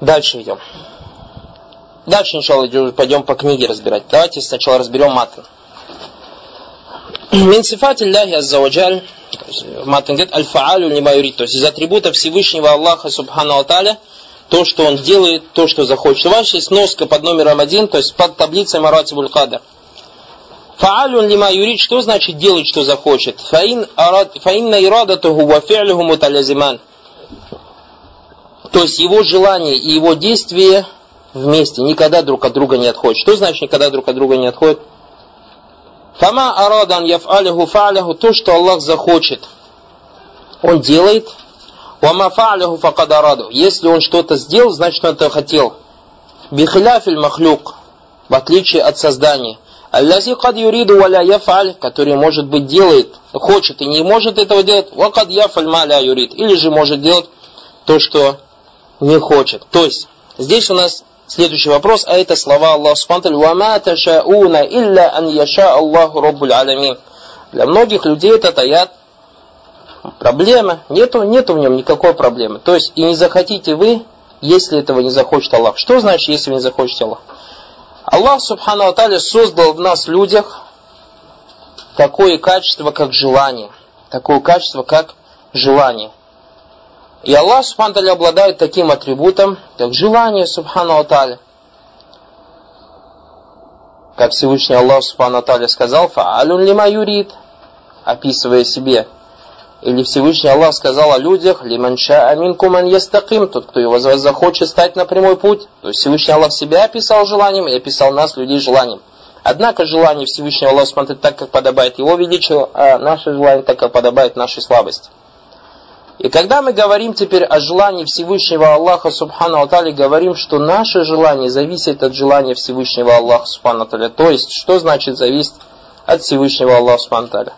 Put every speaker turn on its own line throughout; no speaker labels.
Дальше идем. Дальше, иншаллах, пойдем по книге разбирать. Давайте сначала разберем матан. Минсифат Аллахи Аззаваджаль Матан говорит Аль-Фаалю лима. То есть из атрибутов Всевышнего Аллаха Субхану Аталя то, что он делает, то, что захочет. У вас есть носка под номером один, то есть под таблицей Маратибуль Кадр. Фаалюн лима юрид, что значит делать, что захочет? Фаинна ирадатуху ва фи'люху муталязиман. То есть его желание и его действие вместе, никогда друг от друга не отходят. Что значит никогда друг от друга не отходят? Фама арадан яф'алиху фа'ляху, то, что Аллах захочет, он делает. Вама фа'ляху факад араду. Если он что-то сделал, значит он это хотел. Бихиляфиль махлюк, в отличие от создания. Аллази кад юриду валя яфаль, который, может быть, делает, хочет и не может этого делать, вакад яфаль маля юрид. Или же может делать то, что не хочет. То есть, здесь у нас следующий вопрос, а это слова Аллаха Субхану «Вама ташауна илля ан яша Аллаху Раббуль Аламин». Для многих людей это таят проблема. Нету, нету в нем никакой проблемы. То есть, и не захотите вы, если этого не захочет Аллах. Что значит, если вы не захочете Аллах? Аллах Субхану Аталя создал в нас людях такое качество, как желание. Такое качество, как желание. И Аллах Субхану обладает таким атрибутом, как желание Субхану Аталя. Как Всевышний Аллах Субхану Аталя сказал, «Фаалюн лима юрид», описывая себе или Всевышний Аллах сказал о людях, «Лиманша амин куман ястаким», тот, кто его захочет стать на прямой путь. То есть Всевышний Аллах себя описал желанием и описал нас, людей, желанием. Однако желание Всевышнего Аллаха смотрит так, как подобает Его величию, а наше желание так, как подобает нашей слабости. И когда мы говорим теперь о желании Всевышнего Аллаха Субхану Атали, говорим, что наше желание зависит от желания Всевышнего Аллаха Субхану Атали. То есть, что значит зависит от Всевышнего Аллаха Субхану Атали?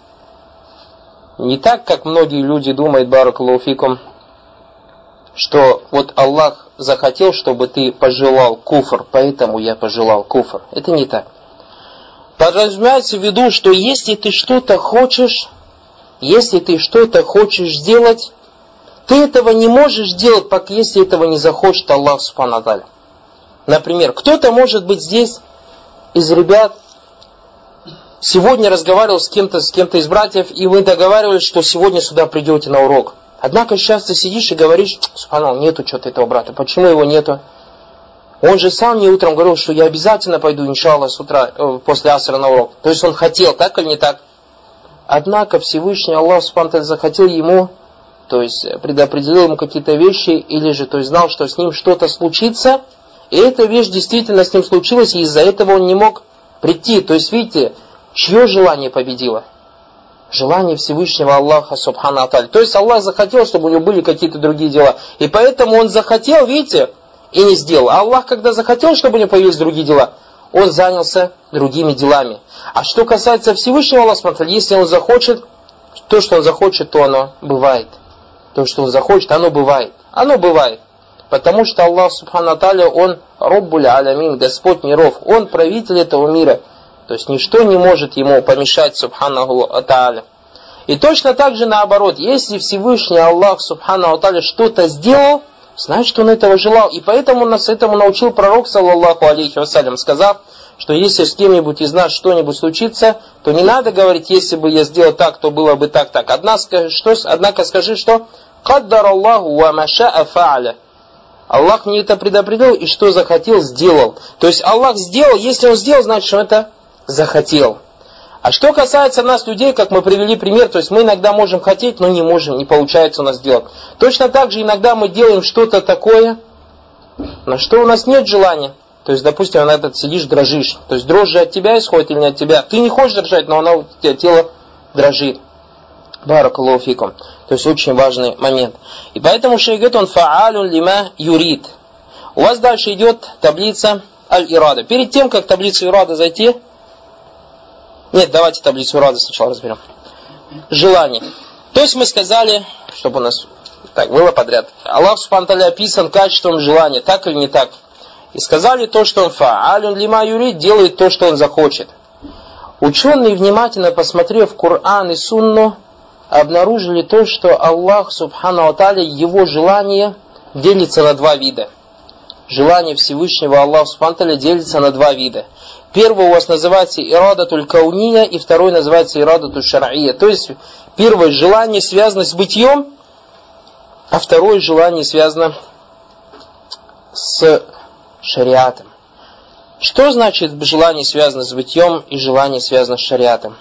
Не так, как многие люди думают, Баракалуфикум, что вот Аллах захотел, чтобы ты пожелал куфр, поэтому я пожелал куфр. Это не так. Подразумевается в виду, что если ты что-то хочешь, если ты что-то хочешь сделать, ты этого не можешь делать, пока если этого не захочет Аллах Субхану Например, кто-то может быть здесь из ребят, сегодня разговаривал с кем-то, с кем-то из братьев, и вы договаривались, что сегодня сюда придете на урок. Однако сейчас ты сидишь и говоришь, субханал, нету что-то этого брата. Почему его нету? Он же сам мне утром говорил, что я обязательно пойду, иншалла, с утра, э, после асра на урок. То есть он хотел, так или не так? Однако Всевышний Аллах Субхану захотел ему, то есть предопределил ему какие-то вещи, или же то есть знал, что с ним что-то случится, и эта вещь действительно с ним случилась, и из-за этого он не мог прийти. То есть, видите, Чье желание победило? Желание Всевышнего Аллаха Субхану Аталь. То есть Аллах захотел, чтобы у него были какие-то другие дела. И поэтому он захотел, видите, и не сделал. А Аллах, когда захотел, чтобы у него появились другие дела, он занялся другими делами. А что касается Всевышнего Аллаха, если он захочет, то, что он захочет, то оно бывает. То, что он захочет, оно бывает. Оно бывает. Потому что Аллах Субхану Аталя, Он Роббуль Алямин, Господь миров. Он правитель этого мира. То есть ничто не может ему помешать, субханаху ата'аля. И точно так же наоборот, если Всевышний Аллах, субхану ата'аля, что-то сделал, значит он этого желал. И поэтому нас этому научил пророк, саллаллаху алейхи вассалям, сказав, что если с кем-нибудь из нас что-нибудь случится, то не надо говорить, если бы я сделал так, то было бы так, так. Что, однако скажи, что «Каддар Аллаху ва маша фааля». Аллах мне это предопределил и что захотел, сделал. То есть Аллах сделал, если он сделал, значит, что это захотел. А что касается нас, людей, как мы привели пример, то есть мы иногда можем хотеть, но не можем, не получается у нас сделать. Точно так же иногда мы делаем что-то такое, на что у нас нет желания. То есть, допустим, на этот сидишь, дрожишь. То есть дрожь же от тебя исходит или не от тебя. Ты не хочешь дрожать, но она у тебя тело дрожит. Баракалуфикум. То есть очень важный момент. И поэтому шейх говорит, он фаалюн лима юрид. У вас дальше идет таблица аль-ирада. Перед тем, как таблицу ирада зайти, нет, давайте таблицу рада сначала разберем. Желание. То есть мы сказали, чтобы у нас так было подряд. Аллах Субхану описан качеством желания, так или не так. И сказали то, что он фа'алюн лима юрид, делает то, что он захочет. Ученые, внимательно посмотрев Коран и Сунну, обнаружили то, что Аллах Субхану Аталя, его желание делится на два вида. желание Всевышнего Аллаха Субхану делится на два вида. Первый у вас называется ирадатуль кауния, и второй называется ирадатуль шар'ия. То есть, первое желание связано с бытием, а второе желание связано с шариатом. Что значит желание связано с бытием и желание связано с шариатом?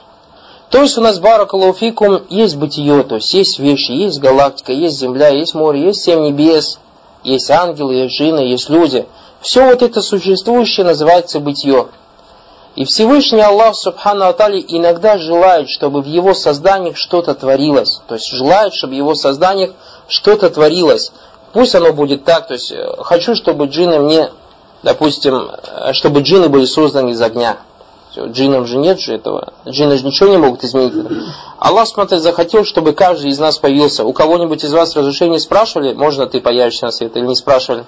То есть у нас баракалуфикум есть бытие, то есть есть вещи, есть галактика, есть земля, есть море, есть семь небес, есть ангелы, есть джинны, есть люди. Все вот это существующее называется бытие. И Всевышний Аллах Субхану Атали иногда желает, чтобы в его созданиях что-то творилось. То есть желает, чтобы в его созданиях что-то творилось. Пусть оно будет так, то есть э, хочу, чтобы джинны мне, допустим, э, чтобы джинны были созданы из огня. Джиннам же нет же этого. Джинны же ничего не могут изменить. Аллах, смотрит, захотел, чтобы каждый из нас появился. У кого-нибудь из вас разрешение спрашивали, можно ты появишься на свет или не спрашивали?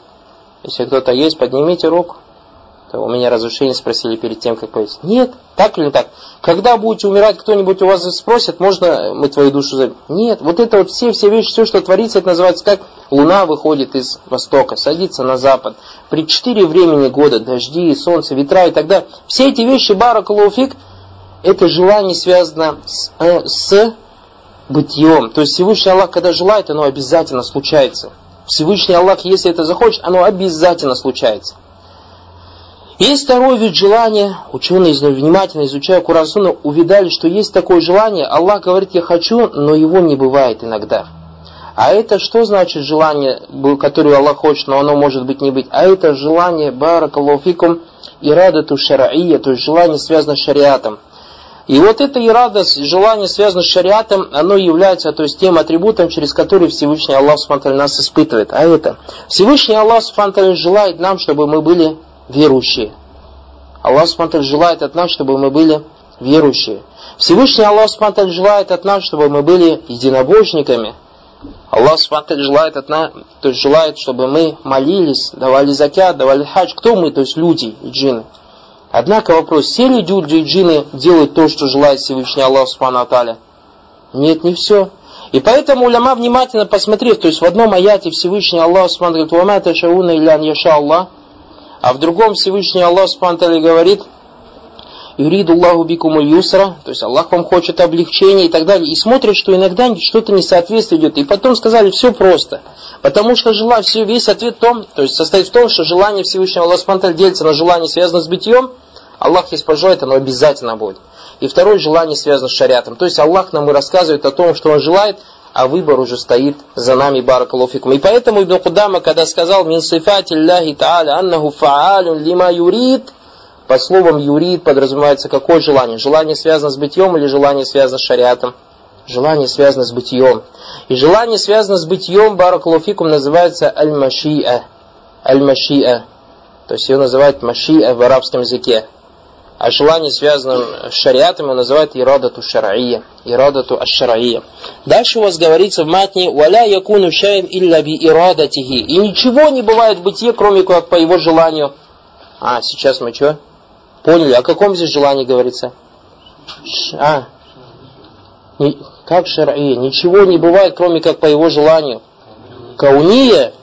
Если кто-то есть, поднимите руку то у меня разрешение спросили перед тем, как появиться. Нет, так или не так. Когда будете умирать, кто-нибудь у вас спросит, можно мы твою душу зовем? Нет, вот это вот все, все вещи, все, что творится, это называется как луна выходит из востока, садится на запад. При четыре времени года, дожди, солнце, ветра и так далее. Все эти вещи, баракалуфик, это желание связано с, э, с бытием. То есть Всевышний Аллах, когда желает, оно обязательно случается. Всевышний Аллах, если это захочет, оно обязательно случается. Есть второй вид желания. Ученые, внимательно изучая Куран Сунна, увидали, что есть такое желание. Аллах говорит, я хочу, но его не бывает иногда. А это что значит желание, которое Аллах хочет, но оно может быть не быть? А это желание, баракалуфикум, ирадату шараия, то есть желание связано с шариатом. И вот это ирада, желание связано с шариатом, оно является то есть, тем атрибутом, через который Всевышний Аллах Субхану нас испытывает. А это Всевышний Аллах Субхану желает нам, чтобы мы были верующие. Аллах Субтитры желает от нас, чтобы мы были верующие. Всевышний Аллах Субтитры желает от нас, чтобы мы были единобожниками. Аллах Субтитры желает от нас, то есть желает, чтобы мы молились, давали закят, давали хадж. Кто мы? То есть люди и. Однако вопрос, все ли люди и джинны делают то, что желает Всевышний Аллах Субтитры? Нет, не все. И поэтому уляма внимательно посмотрев, то есть в одном аяте Всевышний Аллах Субтитры говорит, «Вама ташауна илян яша Аллах», а в другом Всевышний Аллах Субтитры говорит, Юриду Аллаху бикуму юсра, то есть Аллах вам хочет облегчения и так далее. И смотрит, что иногда что-то несоответствие идет. И потом сказали, все просто. Потому что жела, все, весь ответ в том, то есть состоит в том, что желание Всевышнего Аллаха Субтитры делится на желание, связанное с бытием. Аллах, если пожелает, оно обязательно будет. И второе желание связано с шариатом. То есть Аллах нам и рассказывает о том, что Он желает, а выбор уже стоит за нами, баракалуфикум. И поэтому Ибн Кудама, когда сказал «Мин сифати Аллахи Та'аля аннаху фа'алюн лима юрид», по словам юрид подразумевается какое желание? Желание связано с бытием или желание связано с шариатом? Желание связано с бытием. И желание связано с бытием, баракалуфикум, называется аль-маши'a. Аль-маши'a. То есть его называют маши'a в арабском языке а желание, связанное с шариатом, его называют ирадату шар'ия. Ирадату аш-шар'ия. Дальше у вас говорится в матне «Валя якуну шаем илля би ирадатихи». И ничего не бывает в бытие, кроме как по его желанию. А, сейчас мы что? Поняли, о каком здесь желании говорится? А, не, как шар'ия? Ничего не бывает, кроме как по его желанию. Кауния,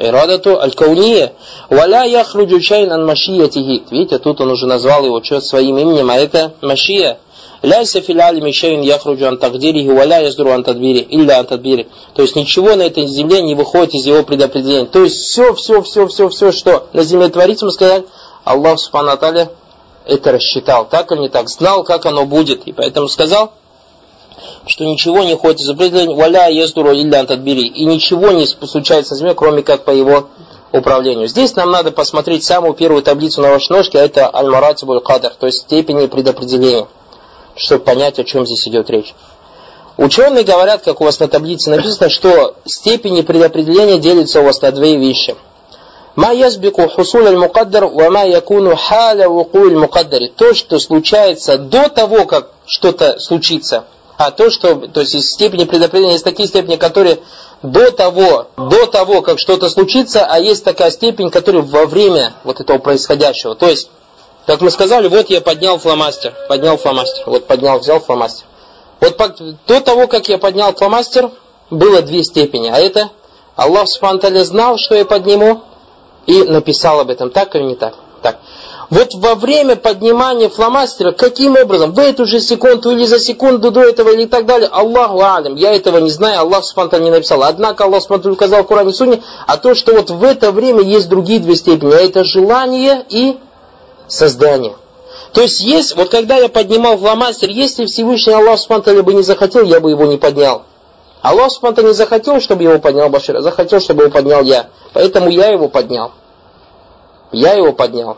Ирадату аль-кауния. Валя яхруджу чайн ан машиятихи. Видите, тут он уже назвал его что своим именем, а это машия. Ляйса фил алими шейн яхруджу ан тагдирихи, валя яздуру ан тадбири, илля ан тадбири. То есть ничего на этой земле не выходит из его предопределения. То есть все, все, все, все, все, что на земле творится, мы сказали, Аллах Субхану это рассчитал. Так или не так? Знал, как оно будет. И поэтому сказал, что ничего не ходит из определения валя ездуру илля антадбири. И ничего не случается с землей, кроме как по его управлению. Здесь нам надо посмотреть самую первую таблицу на вашей ножке, а это аль-маратибуль кадр, то есть степени предопределения, чтобы понять, о чем здесь идет речь. Ученые говорят, как у вас на таблице написано, что степени предопределения делятся у вас на две вещи. Ма язбику хусуль аль-мукаддар, ва ма якуну халя вукуиль мукаддари. То, что случается до того, как что-то случится – а то, что, то есть из степени предопределения, есть такие степени, которые до того, до того, как что-то случится, а есть такая степень, которая во время вот этого происходящего. То есть, как мы сказали, вот я поднял фломастер, поднял фломастер, вот поднял, взял фломастер. Вот до того, как я поднял фломастер, было две степени, а это Аллах Субхану знал, что я подниму, и написал об этом, так или не так? Так. Вот во время поднимания фломастера, каким образом, в эту же секунду или за секунду до этого или так далее, Аллаху Алям, я этого не знаю, Аллах Субтитры не написал. Однако Аллах Субтитры указал в Коране Сунне, а то, что вот в это время есть другие две степени, а это желание и создание. То есть, есть, вот когда я поднимал фломастер, если Всевышний Аллах Субтитры бы не захотел, я бы его не поднял. Аллах Субтитры не захотел, чтобы его поднял Башир, захотел, чтобы его поднял я. Поэтому я его поднял. Я его поднял.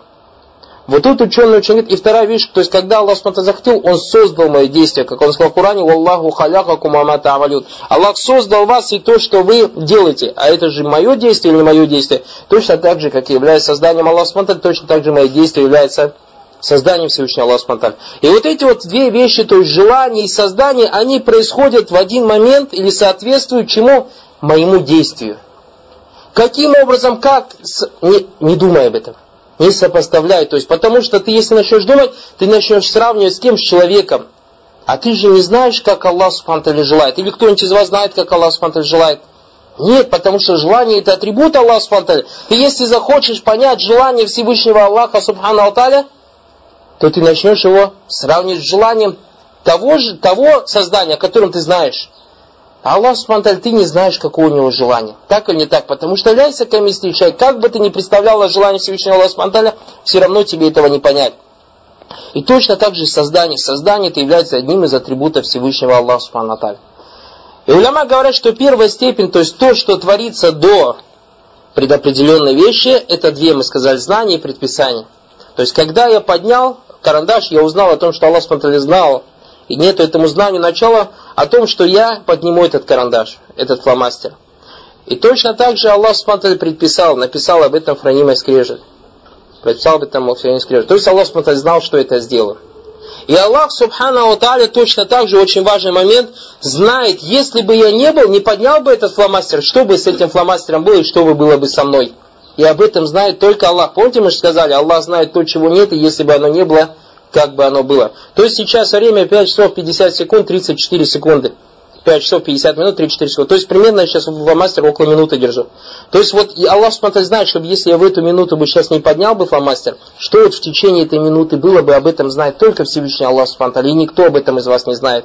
Вот тут ученый очень говорит, и вторая вещь, то есть когда Аллах смотрит захотел, Он создал мои действия, как Он сказал в Коране, «Валлаху халяка кумамата авалют». Аллах создал вас и то, что вы делаете, а это же мое действие или мое действие, точно так же, как и является созданием Аллаха смотрит, точно так же мои действия являются созданием Всевышнего Аллаха смотрит. И вот эти вот две вещи, то есть желание и создание, они происходят в один момент или соответствуют чему? Моему действию. Каким образом, как, не, не думай об этом не сопоставляй. То есть, потому что ты, если начнешь думать, ты начнешь сравнивать с кем? С человеком. А ты же не знаешь, как Аллах Субхану желает. Или кто-нибудь из вас знает, как Аллах Субхану желает? Нет, потому что желание это атрибут Аллаха Субхану И если захочешь понять желание Всевышнего Аллаха Субхану Алталя, то ты начнешь его сравнивать с желанием того, же, того создания, о котором ты знаешь. А Аллах Субтитры, ты не знаешь, какое у него желание. Так или не так? Потому что ляйся камистый человек, как бы ты ни представлял желание Всевышнего Аллаха Субтитры, все равно тебе этого не понять. И точно так же создание. Создание это является одним из атрибутов Всевышнего Аллаха Субтитры. И уляма говорят, что первая степень, то есть то, что творится до предопределенной вещи, это две, мы сказали, знания и предписания. То есть, когда я поднял карандаш, я узнал о том, что Аллах Субтитры знал, и нет этому знанию начала о том, что я подниму этот карандаш, этот фломастер. И точно так же Аллах Субтитры предписал, написал об этом хранимой скрежет. Предписал об этом хранимой скрежет. То есть Аллах Субтитры знал, что это сделал. И Аллах Субхану Тааля точно так же, очень важный момент, знает, если бы я не был, не поднял бы этот фломастер, что бы с этим фломастером было и что бы было бы со мной. И об этом знает только Аллах. Помните, мы же сказали, Аллах знает то, чего нет, и если бы оно не было, как бы оно было. То есть сейчас время 5 часов 50 секунд 34 секунды. 5 часов 50 минут 34 секунды. То есть примерно я сейчас в мастер около минуты держу. То есть вот и Аллах смотрит знает, чтобы если я в эту минуту бы сейчас не поднял бы фломастер, что вот в течение этой минуты было бы, об этом знает только Всевышний Аллах Субтитры, и никто об этом из вас не знает.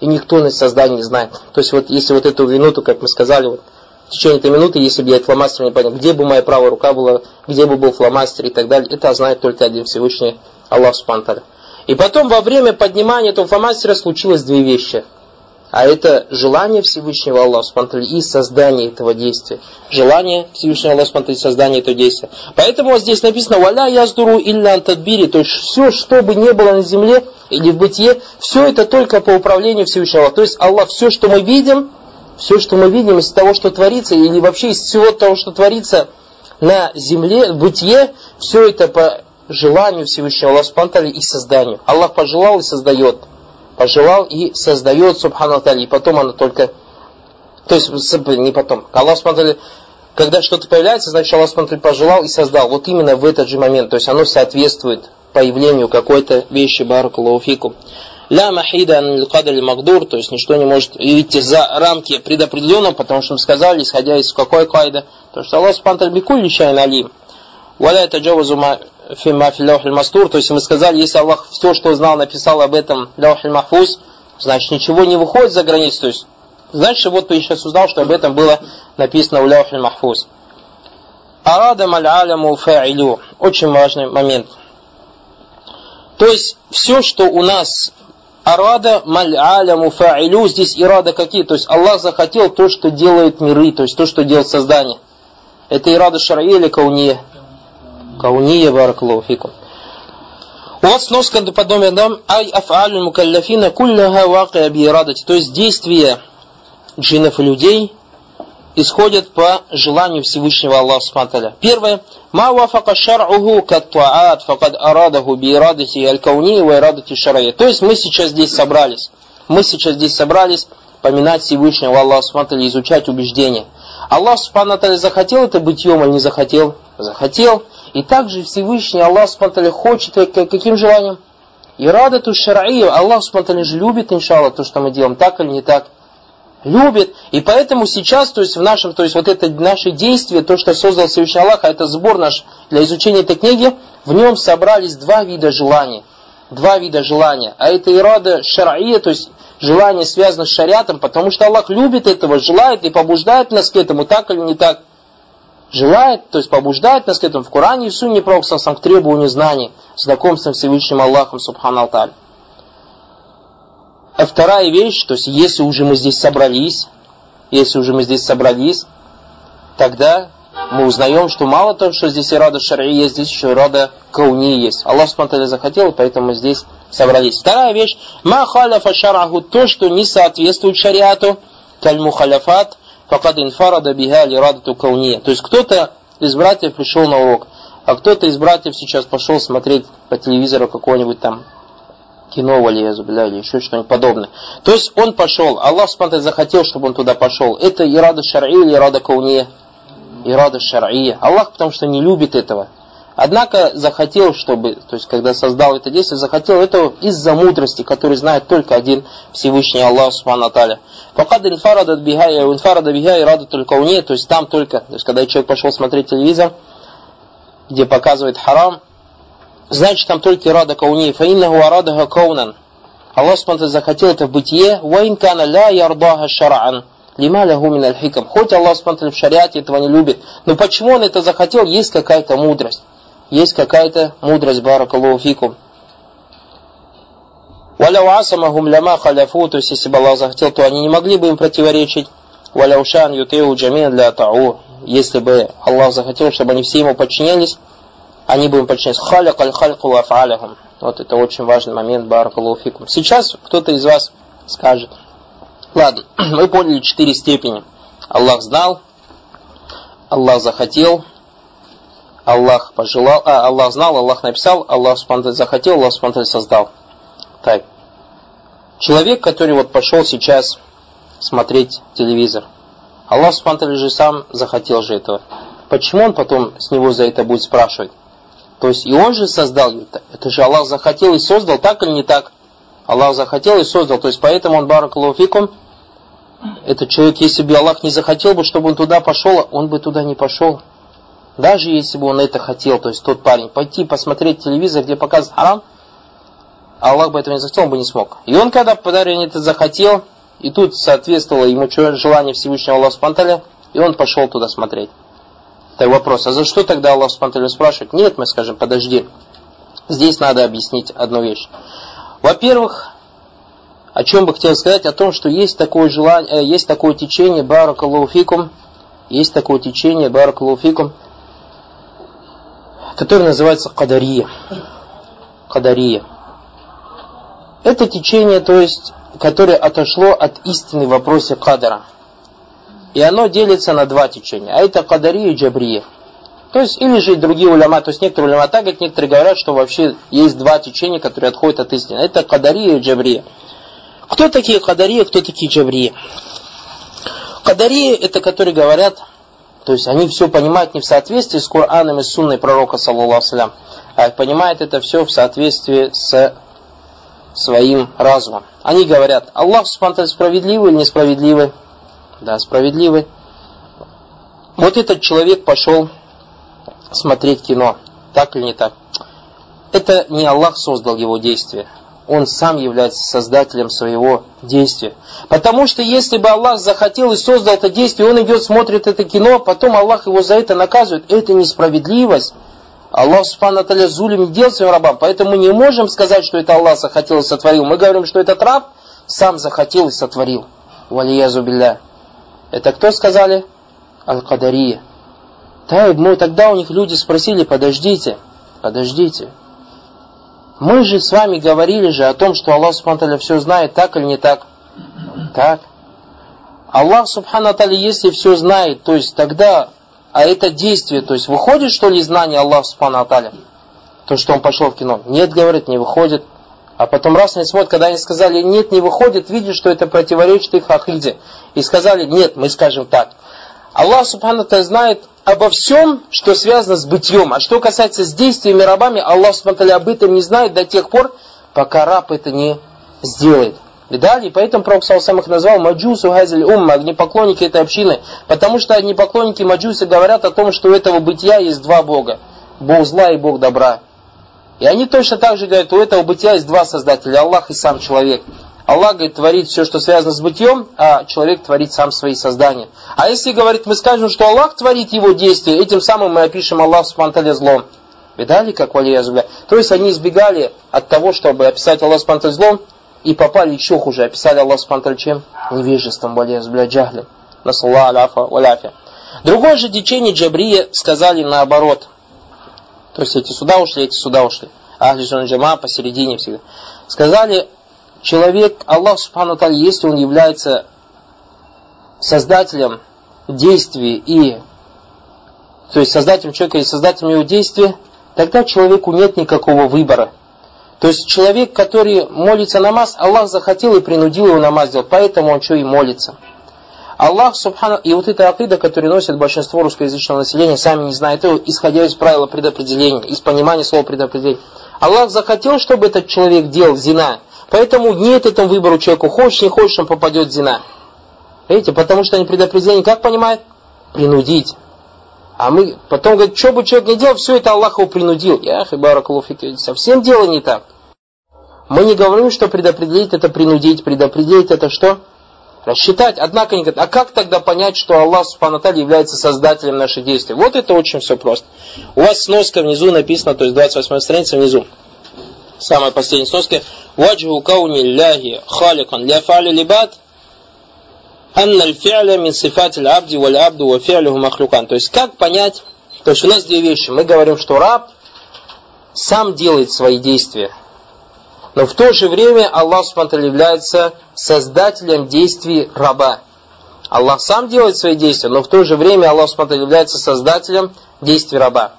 И никто на создании не знает. То есть вот если вот эту минуту, как мы сказали, вот, в течение этой минуты, если бы я фломастер не поднял, где бы моя правая рука была, где бы был фломастер и так далее, это знает только один Всевышний Аллах Субхану И потом во время поднимания этого фломастера случилось две вещи. А это желание Всевышнего Аллаха Субхану и создание этого действия. Желание Всевышнего Аллаха Субхану и создание этого действия. Поэтому вот здесь написано «Валя яздуру илля антадбири», то есть все, что бы не было на земле или в бытие, все это только по управлению Всевышнего Аллаха. То есть Аллах, все, что мы видим, все, что мы видим из того, что творится, или вообще из всего того, что творится на земле, в бытие, все это по желанию Всевышнего Аллаха Субхану и созданию. Аллах пожелал и создает. Пожелал и создает, Субхану и потом оно только... То есть, не потом. Аллах Субхану когда что-то появляется, значит Аллах Субхану пожелал и создал. Вот именно в этот же момент. То есть оно соответствует появлению какой-то вещи, баракаллаху ля махида кадр магдур, то есть ничто не может выйти за рамки предопределенного, потому что мы сказали, исходя из какой кайда, то что Аллах Субхану бикуль чайн алим. Валя это джавазу фима мастур, то есть мы сказали, если Аллах все, что знал, написал об этом ляухиль махфуз, значит ничего не выходит за границу, то есть значит вот ты сейчас узнал, что об этом было написано в ляухиль махфуз. Арада маль аляму фа'илю. Очень важный момент. То есть все, что у нас Арада маль аляму фа'илю. Здесь ирада какие? То есть Аллах захотел то, что делает миры, то есть то, что делает создание. Это ирада шараи или кауния? Кауния баракалуфикум. У вас сноска по доме дам ай аф'алю мукалляфина кулляха вакия би ирадати. То есть действия джинов и людей исходят по желанию Всевышнего Аллаха Субтитры. Первое. Ма вафака шар'уху каттуаат факад арадаху би ирадати аль-кауни ва ирадати шар'ия. То есть мы сейчас здесь собрались. Мы сейчас здесь собрались поминать Всевышнего Аллаха Субтитры, изучать убеждения. Аллах Субтитры захотел это бытьем или не захотел? Захотел. И также Всевышний Аллах Субтитры хочет каким желанием? Ирадату шар'ию. Аллах Субтитры же любит, иншаллах, то, что мы делаем, так или не так. Любит. И поэтому сейчас, то есть в нашем, то есть вот это наши действия, то, что создал Всевышний Аллах, а это сбор наш для изучения этой книги, в нем собрались два вида желаний. Два вида желания. А это ирада шар'ия, то есть желание связано с шариатом, потому что Аллах любит этого, желает и побуждает нас к этому, так или не так. Желает, то есть побуждает нас к этому в Коране и в Сунне Пророка к требованию знаний, знакомством с Всевышним Аллахом, Субхану Алталь. А вторая вещь, то есть если уже мы здесь собрались, если уже мы здесь собрались, тогда мы узнаем, что мало того, что здесь и рада шари есть, здесь еще и рада кауни есть. Аллах Субтитры захотел, поэтому мы здесь собрались. Вторая вещь, ма халяфа шараху, то, что не соответствует шариату, каль мухаляфат, факад инфарада биха ли радату кауния. То есть кто-то из братьев пришел на урок, а кто-то из братьев сейчас пошел смотреть по телевизору какого-нибудь там кино, валиязу, бля, или еще что-нибудь подобное. То есть он пошел, Аллах Субтитры захотел, чтобы он туда пошел. Это ирада шар'и или ирада кауния? Ирада шар'ия. Аллах потому что не любит этого. Однако захотел, чтобы, то есть когда создал это действие, захотел этого из-за мудрости, который знает только один Всевышний Аллах Субхану Аталя. Факад инфарада бихая, инфарада бихая рада только у нее, то есть там только, то есть когда человек пошел смотреть телевизор, где показывает харам, значит там только рада кауни, фаиннаху арадаха каунан. Аллах Субхану захотел это в бытие, ваинкана ля ярдаха шар'ан. Лима лягу мин. Хоть Аллах Субхану в шариате этого не любит. Но почему он это захотел? Есть какая-то мудрость. Есть какая-то мудрость, баракаллаху фикум. Валяу асамахум ляма халяфу, то есть если бы Аллах захотел, то они не могли бы им противоречить. Валяу шан ютеу джамин для тау. Если бы Аллах захотел, чтобы они все ему подчинялись, они бы им подчинялись. Халяк аль хальку вафалихум. Вот это очень важный момент, баракаллаху фикум. Сейчас кто-то из вас скажет, ладно, мы поняли четыре степени. Аллах знал, Аллах захотел, Аллах пожелал, а, Аллах знал, Аллах написал, Аллах спонтанно захотел, Аллах спонтанно создал. Так. Человек, который вот пошел сейчас смотреть телевизор, Аллах спонтанно же сам захотел же этого. Почему он потом с него за это будет спрашивать? То есть и он же создал это. Это же Аллах захотел и создал, так или не так? Аллах захотел и создал. То есть поэтому он баракалуфикум, этот человек, если бы Аллах не захотел бы, чтобы он туда пошел, он бы туда не пошел. Даже если бы он это хотел, то есть тот парень, пойти посмотреть телевизор, где показывают харам, Аллах бы этого не захотел, он бы не смог. И он, когда парень это захотел, и тут соответствовало ему желание Всевышнего Аллаха Спанталя, и он пошел туда смотреть. Так вопрос, а за что тогда Аллах Спанталя спрашивает? Нет, мы скажем, подожди. Здесь надо объяснить одну вещь. Во-первых, о чем бы хотел сказать, о том, что есть такое желание, э, есть такое течение, баракалуфикум, есть такое течение, баракалуфикум, который называется Кадария. Кадария. Это течение, то есть, которое отошло от истины в вопросе Кадара. И оно делится на два течения. А это Кадария и Джабрия. То есть, или же другие уляма, то есть некоторые уляма так говорят, некоторые говорят, что вообще есть два течения, которые отходят от истины. Это Кадария и Джабрия. Кто такие Кадария, кто такие Джабрия? Кадария это которые говорят, то есть они все понимают не в соответствии с Кораном и Сунной пророка, саллаллаху а понимают это все в соответствии с своим разумом. Они говорят, Аллах Субхану справедливый или несправедливый? Да, справедливый. Вот этот человек пошел смотреть кино, так или не так? Это не Аллах создал его действие он сам является создателем своего действия. Потому что если бы Аллах захотел и создал это действие, он идет, смотрит это кино, потом Аллах его за это наказывает, это несправедливость. Аллах Субхану Аталя зулим делал своим рабам, поэтому мы не можем сказать, что это Аллах захотел и сотворил. Мы говорим, что этот раб сам захотел и сотворил. Валиязу билля. Это кто сказали? Аль-Кадария. Тогда у них люди спросили, подождите, подождите, мы же с вами говорили же о том, что Аллах Субхану все знает, так или не так? Так. Аллах Субхану если все знает, то есть тогда, а это действие, то есть выходит что ли знание Аллаха Субхану То, что он пошел в кино. Нет, говорит, не выходит. А потом раз они смотрят, когда они сказали, нет, не выходит, видят, что это противоречит их акиде. И сказали, нет, мы скажем так. Аллах Субхану знает обо всем, что связано с бытием. А что касается с действиями рабами, Аллах Субхану об этом не знает до тех пор, пока раб это не сделает. Видали? Поэтому Пророк сам их назвал Маджусу Газель Умма, огнепоклонники этой общины. Потому что огнепоклонники Маджусы говорят о том, что у этого бытия есть два Бога. Бог зла и Бог добра. И они точно так же говорят, у этого бытия есть два создателя, Аллах и сам человек. Аллах, говорит, творит все, что связано с бытием, а человек творит сам свои создания. А если, говорит, мы скажем, что Аллах творит его действия, этим самым мы опишем Аллах спонтанно злом. Видали, как валия? То есть они избегали от того, чтобы описать Аллах спонтанно злом, и попали еще хуже. Описали Аллах спонтанно чем? Невежеством, валия джахлем. Насалла аляфа валяфя. Другое же течение Джабрия сказали наоборот. То есть эти сюда ушли, эти сюда ушли. Ахли джама посередине всегда. Сказали, человек, Аллах Субхану Таля, если он является создателем действий и то есть создателем человека и создателем его действия, тогда человеку нет никакого выбора. То есть человек, который молится намаз, Аллах захотел и принудил его намаз сделать, поэтому он что и молится. Аллах, субхану, и вот эта акида, которую носит большинство русскоязычного населения, сами не знают его, исходя из правила предопределения, из понимания слова предопределения. Аллах захотел, чтобы этот человек делал зина, поэтому нет этому выбору человеку, хочешь, не хочешь, он попадет в зина. Видите, потому что они предопределение как понимают? Принудить. А мы потом говорим, что бы человек не делал, все это Аллах его принудил. Я хибаракулуфики, совсем дело не так. Мы не говорим, что предопределить это принудить, предопределить это что? Рассчитать. Однако они говорят, а как тогда понять, что Аллах Субхану является создателем наших действий? Вот это очень все просто. У вас сноска внизу написано, то есть 28 страница внизу. Самая последняя сноска. Ваджху кауни ляхи халикан ля фали либат анна аль-фи'ля мин сифат абди валь абду ва фи'люху махлюкан. То есть как понять, то есть у нас две вещи. Мы говорим, что раб сам делает свои действия. Но в то же время Аллах Субтитры является создателем действий раба. Аллах сам делает свои действия, но в то же время Аллах Субтитры является создателем действий раба.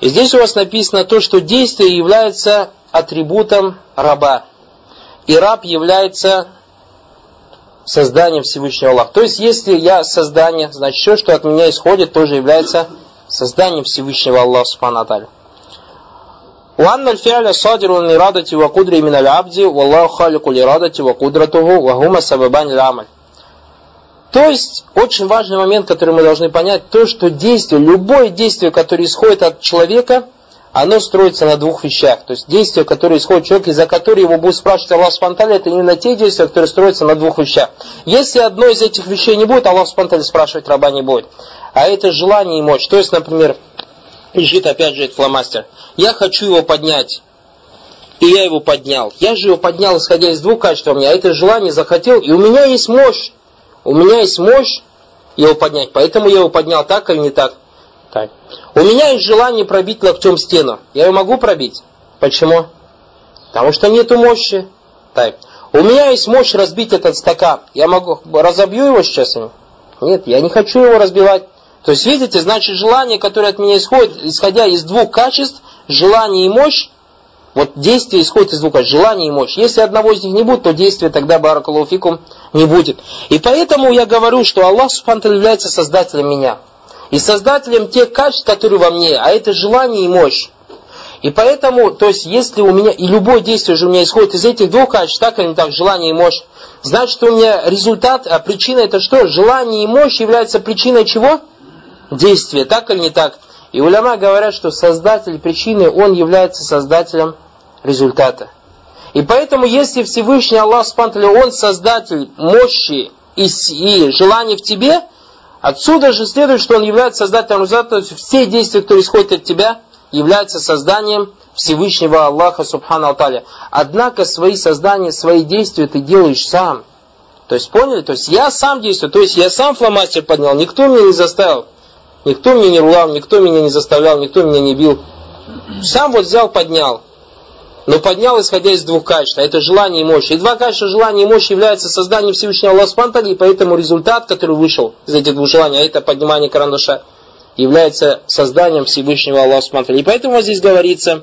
И здесь у вас написано то, что действие является атрибутом раба. И раб является созданием Всевышнего Аллаха. То есть, если я создание, значит, все, что от меня исходит, тоже является созданием Всевышнего Аллаха Субхану وأن الفعل صادر من إرادة وقدرة من العبد والله خالق الإرادة وقدرته وهما سببان العمل. То есть, очень важный момент, который мы должны понять, то, что действие, любое действие, которое исходит от человека, оно строится на двух вещах. То есть, действие, которое исходит от человека, из-за которого его будет спрашивать Аллах Спантали, это именно те действия, которые строятся на двух вещах. Если одно из этих вещей не будет, Аллах Спантали спрашивать раба не будет. А это желание и мощь. То есть, например, лежит опять же этот фломастер. Я хочу его поднять. И я его поднял. Я же его поднял, исходя из двух качеств у меня. А это желание захотел, и у меня есть мощь. У меня есть мощь его поднять. Поэтому я его поднял так или не так. Так. У меня есть желание пробить локтем стену. Я ее могу пробить. Почему? Потому что нету мощи. Так. У меня есть мощь разбить этот стакан. Я могу разобью его сейчас? Нет, я не хочу его разбивать. То есть, видите, значит, желание, которое от меня исходит, исходя из двух качеств, желание и мощь, вот действие исходит из двух качеств, желание и мощь. Если одного из них не будет, то действия тогда баракалуфикум не будет. И поэтому я говорю, что Аллах Субхану является создателем меня. И создателем тех качеств, которые во мне, а это желание и мощь. И поэтому, то есть, если у меня, и любое действие же у меня исходит из этих двух качеств, так или не так, желание и мощь, значит, у меня результат, а причина это что? Желание и мощь являются причиной чего? действия, так или не так. И уляма говорят, что создатель причины, он является создателем результата. И поэтому, если Всевышний Аллах Спанталя, он создатель мощи и, и желаний в тебе, отсюда же следует, что он является создателем результата, то есть все действия, которые исходят от тебя, являются созданием Всевышнего Аллаха Субхану Алталя. Однако свои создания, свои действия ты делаешь сам. То есть поняли? То есть я сам действую, то есть я сам фломастер поднял, никто меня не заставил. Никто меня не ругал, никто меня не заставлял, никто меня не бил. Сам вот взял, поднял. Но поднял, исходя из двух качеств. А это желание и мощь. И два качества желания и мощь являются созданием Всевышнего Аллаха Спантали, и поэтому результат, который вышел из этих двух желаний, а это поднимание карандаша, является созданием Всевышнего Аллаха Спантали. И поэтому здесь говорится,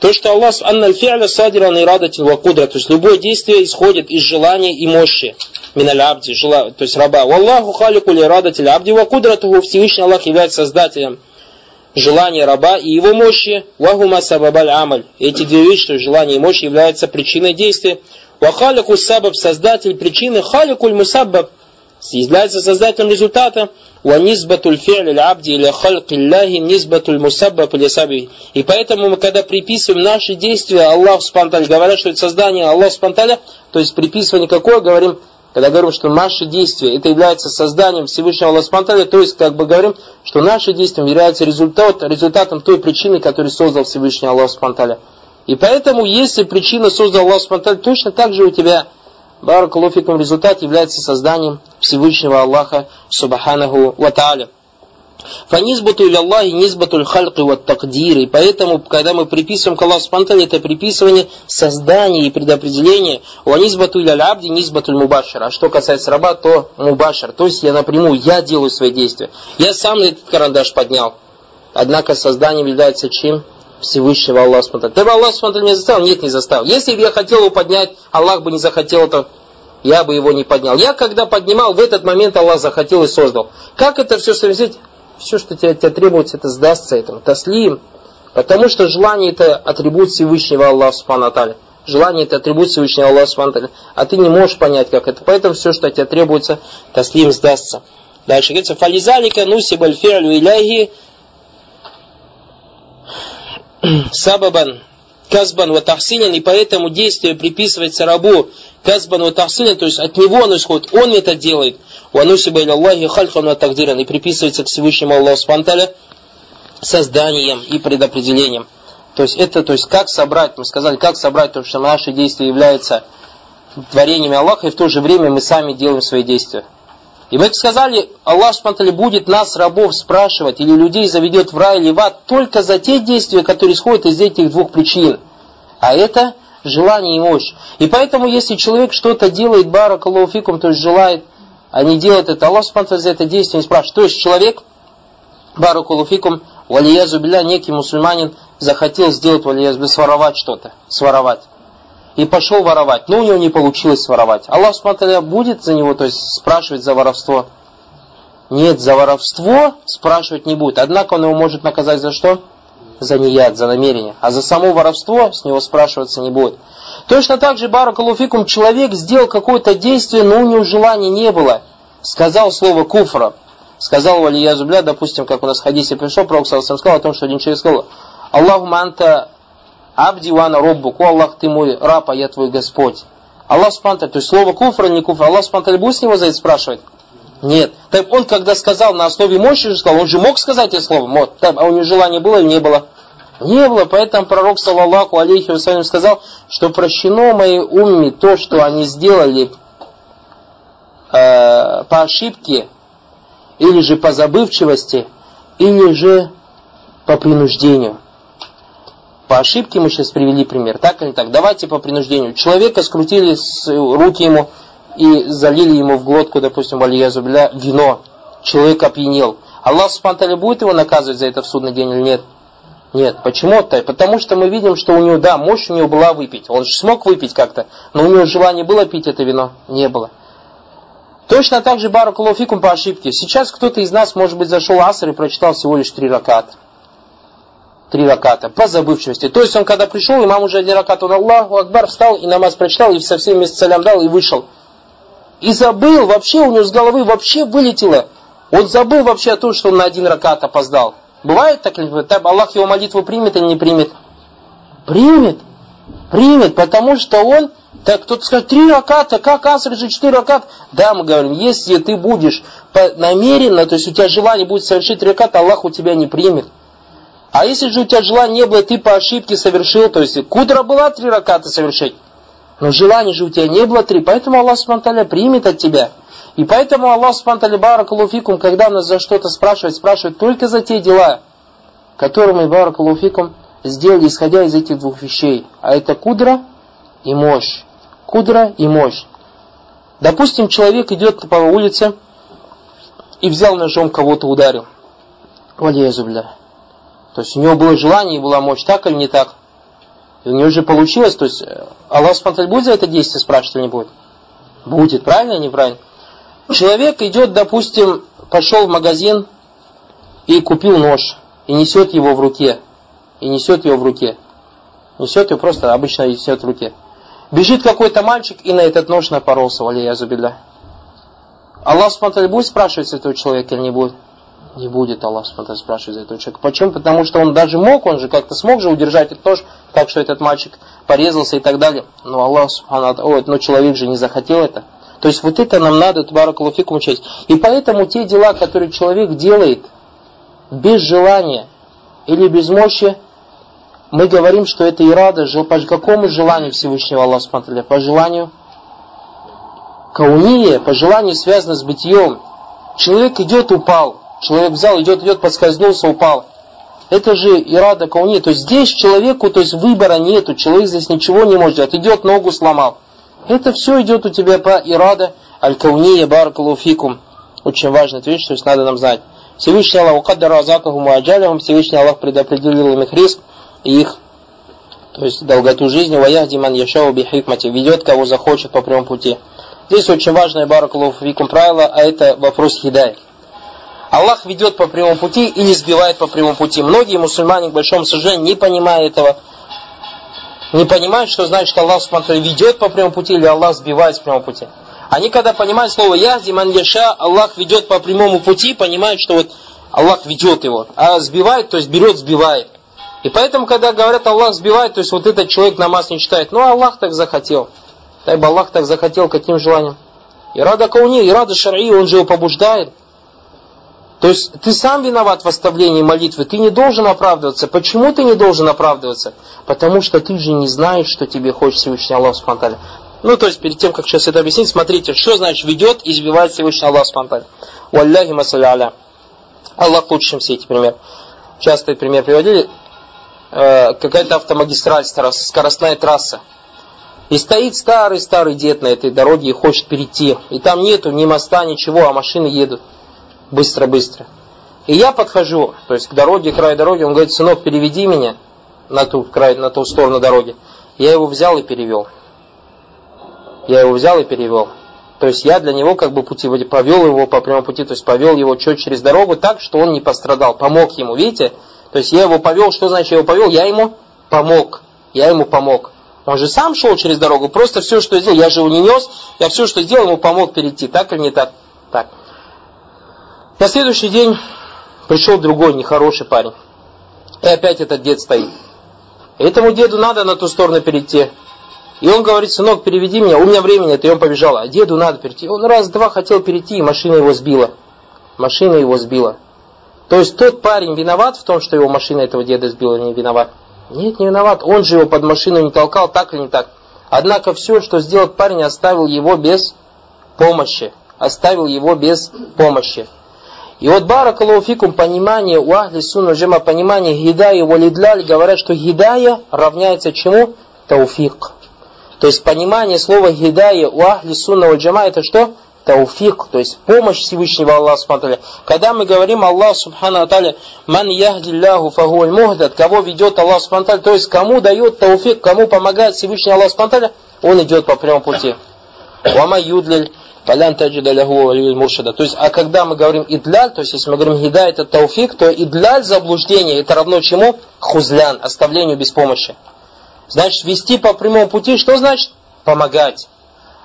то, что Аллах анналь фи'ля садиран и радатин вакудра, то есть любое действие исходит из желания и мощи. Миналь абди, то есть раба. Валлаху халику ли радатиль абди вакудратуху, Всевышний Аллах является создателем желание раба и его мощи, вахума сабабаль амаль. Эти две вещи, то желание и мощь, являются причиной действия. Вахалику сабаб, создатель причины, халикуль мусаббаб, является создателем результата. Ванизбатуль фи'ль или хальк. И поэтому мы, когда приписываем наши действия, Аллах спонталь, говорят, что это создание Аллах спонталя, то есть приписывание какое, говорим, когда говорим, что наши действия, это является созданием Всевышнего Аллаха то есть как бы говорим, что наши действия являются результат, результатом той причины, которую создал Всевышний Аллах Спанталя. И поэтому, если причина создал Аллах Спанталя, точно так же у тебя Баракалуфикум результат является созданием Всевышнего Аллаха Субханаху Ва. Фанизбату или Аллахи низбатуль хальки вот такдиры. Поэтому, когда мы приписываем к Аллаху Спантале, это приписывание создания и предопределения. У низбату или абди низбатуль мубашар. А что касается раба, то мубашар. То есть я напрямую, я делаю свои действия. Я сам этот карандаш поднял. Однако созданием является чем? Всевышнего Аллаха Субтитры. Ты бы Аллах Субтитры меня заставил? Нет, не заставил. Если бы я хотел его поднять, Аллах бы не захотел это, я бы его не поднял. Я когда поднимал, в этот момент Аллах захотел и создал. Как это все совместить? Все, что тебе, тебе требуется, это сдастся этому. Таслим. Потому что желание это атрибут Всевышнего Аллаха Субхану Желание это атрибут Всевышнего Аллаха Субхану А ты не можешь понять, как это. Поэтому все, что тебе требуется, таслим сдастся. Дальше говорится, фализалика нусибаль фи'лю иляхи сабабан казбан ва тахсинин, и поэтому действие приписывается рабу казбан ва тахсинин, то есть от него оно исходит, он это делает. Ванусиба иля Аллахи хальхан ва тагдиран, и приписывается к Всевышнему Аллаху Спанталя созданием и предопределением. То есть это, то есть как собрать, мы сказали, как собрать то, что наши действия являются творениями Аллаха, и в то же время мы сами делаем свои действия. И мы сказали, Аллах Субтитры будет нас, рабов, спрашивать, или людей заведет в рай или в ад, только за те действия, которые исходят из этих двух причин. А это желание и мощь. И поэтому, если человек что-то делает, барак Аллаху то есть желает, не делает это, Аллах Субтитры за это действие не спрашивает. То есть человек, барак Аллаху валиязу билля, некий мусульманин, захотел сделать валиязу, своровать что-то, своровать и пошел воровать, но у него не получилось своровать. Аллах Субтитры будет за него, то есть спрашивать за воровство? Нет, за воровство спрашивать не будет. Однако он его может наказать за что? За нияд, за намерение. А за само воровство с него спрашиваться не будет. Точно так же, Баракалуфикум, человек сделал какое-то действие, но у него желания не было. Сказал слово куфра. Сказал Валия Зубля, допустим, как у нас в хадисе пришел, Пророк сказал о том, что один человек сказал, Аллаху манта Абди вана роббук, о Аллах, ты мой раб, а я твой Господь. Аллах спанталь, то есть слово куфра, не куфра, Аллах спанталь будет с него за это спрашивать? Нет. Так он, когда сказал на основе мощи, сказал, он же мог сказать это слово. Так, а у него желания было или не было? Не было, поэтому пророк, саллаллаху алейхи вассалям, сказал, что прощено моей умме то, что они сделали э, по ошибке, или же по забывчивости, или же по принуждению. По ошибке мы сейчас привели пример. Так или так? Давайте по принуждению. Человека скрутили с руки ему и залили ему в глотку, допустим, валиязубля, вино. Человек опьянел. Аллах Субтитры будет его наказывать за это в судный день или нет? Нет. Почему-то? Потому что мы видим, что у него, да, мощь у него была выпить. Он же смог выпить как-то, но у него желание было пить это вино? Не было. Точно так же Баракулуфикум по ошибке. Сейчас кто-то из нас, может быть, зашел аср и прочитал всего лишь три раката три раката по забывчивости. То есть он когда пришел, имам уже один ракат, он Аллаху Акбар встал и намаз прочитал, и со всеми вместе салям дал и вышел. И забыл, вообще у него с головы вообще вылетело. Он забыл вообще о том, что он на один ракат опоздал. Бывает так ли? Так, Аллах его молитву примет или не примет? Примет. Примет, потому что он, так кто-то скажет, три раката, как аср же четыре раката? Да, мы говорим, если ты будешь намеренно, то есть у тебя желание будет совершить три раката, Аллах у тебя не примет. А если же у тебя желания не было, ты по ошибке совершил, то есть кудра была три раката совершить, но желания же у тебя не было три, поэтому Аллах Субтитры примет от тебя. И поэтому Аллах Субтитры баракалуфикум, когда нас за что-то спрашивает, спрашивает только за те дела, которые мы баракалуфикум сделали, исходя из этих двух вещей. А это кудра и мощь. Кудра и мощь. Допустим, человек идет по улице и взял ножом кого-то ударил. Валия зубля. То есть у него было желание и была мощь, так или не так. И у него же получилось, то есть э, Аллах Субтитры будет за это действие спрашивать или не будет? Будет, правильно или неправильно? Человек идет, допустим, пошел в магазин и купил нож, и несет его в руке, и несет его в руке. Несет его просто обычно несет в руке. Бежит какой-то мальчик и на этот нож напоролся, валия зубилля. Аллах смотрит, будет спрашивать с этого человека или не будет? Не будет Аллах смотрит, спрашивать за этого человека. Почему? Потому что он даже мог, он же как-то смог же удержать этот нож, так что этот мальчик порезался и так далее. Но Аллах, ой, но человек же не захотел это. То есть вот это нам надо, Табаракалуфикум, учесть. И поэтому те дела, которые человек делает без желания или без мощи, мы говорим, что это ирада, по какому желанию Всевышнего Аллаха смотрели? По желанию кауния, по желанию связано с бытием. Человек идет, упал. Человек взял, идет, идет, подскользнулся, упал. Это же ирада кауни. То есть здесь человеку, то есть выбора нету. Человек здесь ничего не может делать. Идет, ногу сломал. Это все идет у тебя по ирада аль-кауния баракалуфикум. Очень важная вещь, то есть надо нам знать. Всевышний Аллах укаддара азакахум аджалихум, Всевышний Аллах предопределил им их риск и их, то есть долготу жизни, ваяхди ман яшау бихикмати, ведет кого захочет по прямому пути. Здесь очень важное баракалуфикум правило, а это вопрос хидай. Аллах ведет по прямому пути или сбивает по прямому пути. Многие мусульмане, к большому сожалению, не понимая этого, не понимают, что значит Аллах смотрит, ведет по прямому пути или Аллах сбивает с прямого пути. Они когда понимают слово «язди ман яша», Аллах ведет по прямому пути, понимают, что вот Аллах ведет его. А сбивает, то есть берет, сбивает. И поэтому, когда говорят Аллах сбивает, то есть вот этот человек намаз не читает, ну Аллах так захотел. Дай бы Аллах так захотел, каким желанием? И рада кауни, и рада шар'и, он же его побуждает. То есть ты сам виноват в оставлении молитвы, ты не должен оправдываться. Почему ты не должен оправдываться? Потому что ты же не знаешь, что тебе хочет Всевышний Аллах Субтитры. Ну, то есть, перед тем, как сейчас это объяснить, смотрите, что значит ведет и избивает Всевышний Аллах Субтитры. Валляхи масаля Аллах лучше, чем все эти примеры. Часто пример приводили. Э, какая-то автомагистраль, скоростная трасса. И стоит старый-старый дед на этой дороге и хочет перейти. И там нету ни моста, ничего, а машины едут быстро-быстро. И я подхожу, то есть к дороге, к краю дороги, он говорит, сынок, переведи меня на ту, край, на ту сторону дороги. Я его взял и перевел. Я его взял и перевел. То есть я для него как бы пути повел его по прямому пути, то есть повел его чуть через дорогу так, что он не пострадал, помог ему, видите? То есть я его повел, что значит я его повел? Я ему помог, я ему помог. Он же сам шел через дорогу, просто все, что сделал, я же его не нес, я все, что сделал, ему помог перейти, так или не так? На следующий день пришел другой нехороший парень. И опять этот дед стоит. Этому деду надо на ту сторону перейти. И он говорит, сынок, переведи меня, у меня времени нет, и он побежал. А деду надо перейти. Он раз-два хотел перейти, и машина его сбила. Машина его сбила. То есть тот парень виноват в том, что его машина этого деда сбила, не виноват? Нет, не виноват. Он же его под машину не толкал, так или не так. Однако все, что сделал парень, оставил его без помощи. Оставил его без помощи. И вот баракалуфикум понимание у ахли сунна джама понимание гидая валидляль говорят, что гидая равняется чему? Тауфик. То есть понимание слова гидая у ахли сунна джама это что? Тауфик, то есть помощь Всевышнего Аллаха Субхану Когда мы говорим Аллах Субхану Аталя, ман яхдиллаху фагуаль мухдат, кого ведет Аллах Субхану то есть кому дает тауфик, кому помогает Всевышний Аллах Субхану он идет по прямому пути. Вама юдлиль Фалян таджида лягу валиль муршида. То есть, а когда мы говорим идляль, то есть, если мы говорим гида это тауфик, то идляль заблуждение это равно чему? Хузлян, оставлению без помощи. Значит, вести по прямому пути, что значит? Помогать.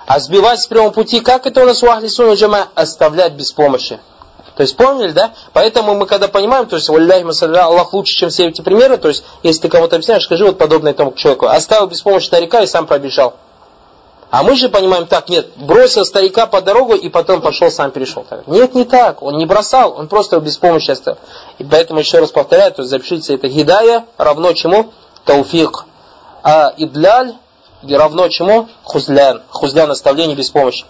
А сбивать с прямого пути, как это у нас у Ахли Джама? Оставлять без помощи. То есть поняли, да? Поэтому мы когда понимаем, то есть Масалля, Аллах лучше, чем все эти примеры, то есть если ты кому-то объясняешь, скажи вот подобное этому человеку. Оставил без помощи старика и сам пробежал. А мы же понимаем так, нет, бросил старика по дорогу и потом пошел, сам перешел. Нет, не так, он не бросал, он просто без помощи оставил. И поэтому еще раз повторяю, то есть запишите это гидая равно чему? Тауфик. А идляль равно чему? Хузлян. Хузлян оставление без помощи.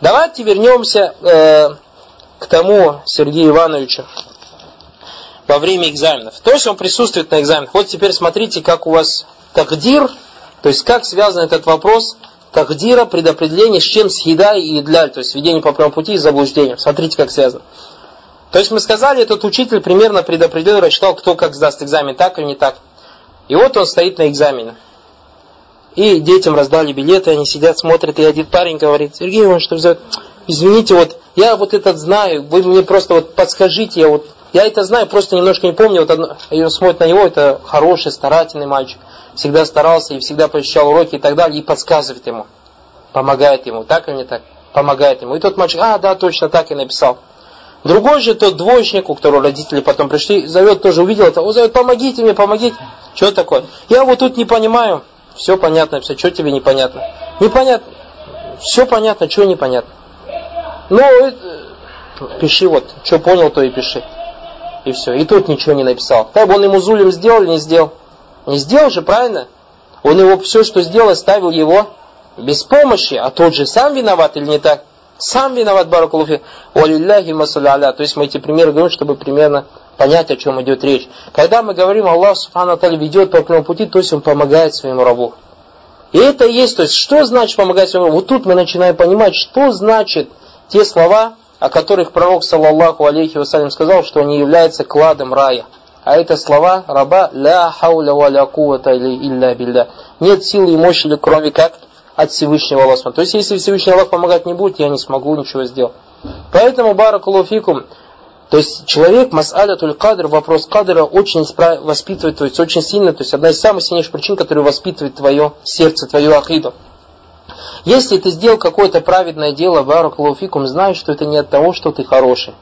Давайте вернемся э, к тому Сергею Ивановичу во время экзаменов. То есть он присутствует на экзаменах. Вот теперь смотрите, как у вас тагдир, то есть как связан этот вопрос Тахдира, предопределение, с чем? С хидай и идляль, то есть ведение по прямому пути и заблуждением. Смотрите, как связано. То есть мы сказали, этот учитель примерно предопределил, рассчитал, кто как сдаст экзамен, так или не так. И вот он стоит на экзамене. И детям раздали билеты, они сидят, смотрят, и один парень говорит, Сергей Иванович, что взять? Извините, вот я вот этот знаю, вы мне просто вот подскажите, я вот Я это знаю, просто немножко не помню. Вот одно, смотрит на него, это хороший, старательный мальчик. Всегда старался и всегда посещал уроки и так далее, и подсказывает ему. Помогает ему, так или не так? Помогает ему. И тот мальчик, а, да, точно так и написал. Другой же тот двоечник, у которого родители потом пришли, зовет, тоже увидел это, он зовет, помогите мне, помогите. Что такое? Я вот тут не понимаю. Все понятно, все, что тебе непонятно? Непонятно. Все понятно, что непонятно. Ну, э, пиши вот, что понял, то и пиши. И все. И тут ничего не написал. Так бы он ему зулем сделал или не сделал? Не сделал же, правильно? Он его все, что сделал, оставил его без помощи, а тот же сам виноват или не так? Сам виноват, баракулуфи. Валилляхи масаля То есть мы эти примеры говорим, чтобы примерно понять, о чем идет речь. Когда мы говорим, Аллах Субхану ведет по прямому пути, то есть Он помогает своему рабу. И это есть, то есть, что значит помогать своему рабу? Вот тут мы начинаем понимать, что значит те слова, о которых пророк, саллаллаху алейхи вассалям, сказал, что они являются кладом рая. А это слова раба «Ля хауля ва ля кувата илля билля». Нет силы и мощи, кроме как от Всевышнего Аллаха. То есть, если Всевышний Аллах помогать не будет, я не смогу ничего сделать. Поэтому, баракулуфикум, то есть человек, мас'аля туль кадр, вопрос кадра очень воспитывает, то есть очень сильно, то есть одна из самых сильнейших причин, которая воспитывает твое сердце, твою ахиду. Если ты сделал какое-то праведное дело, баракулуфикум, знай, что это не от того, что ты хороший.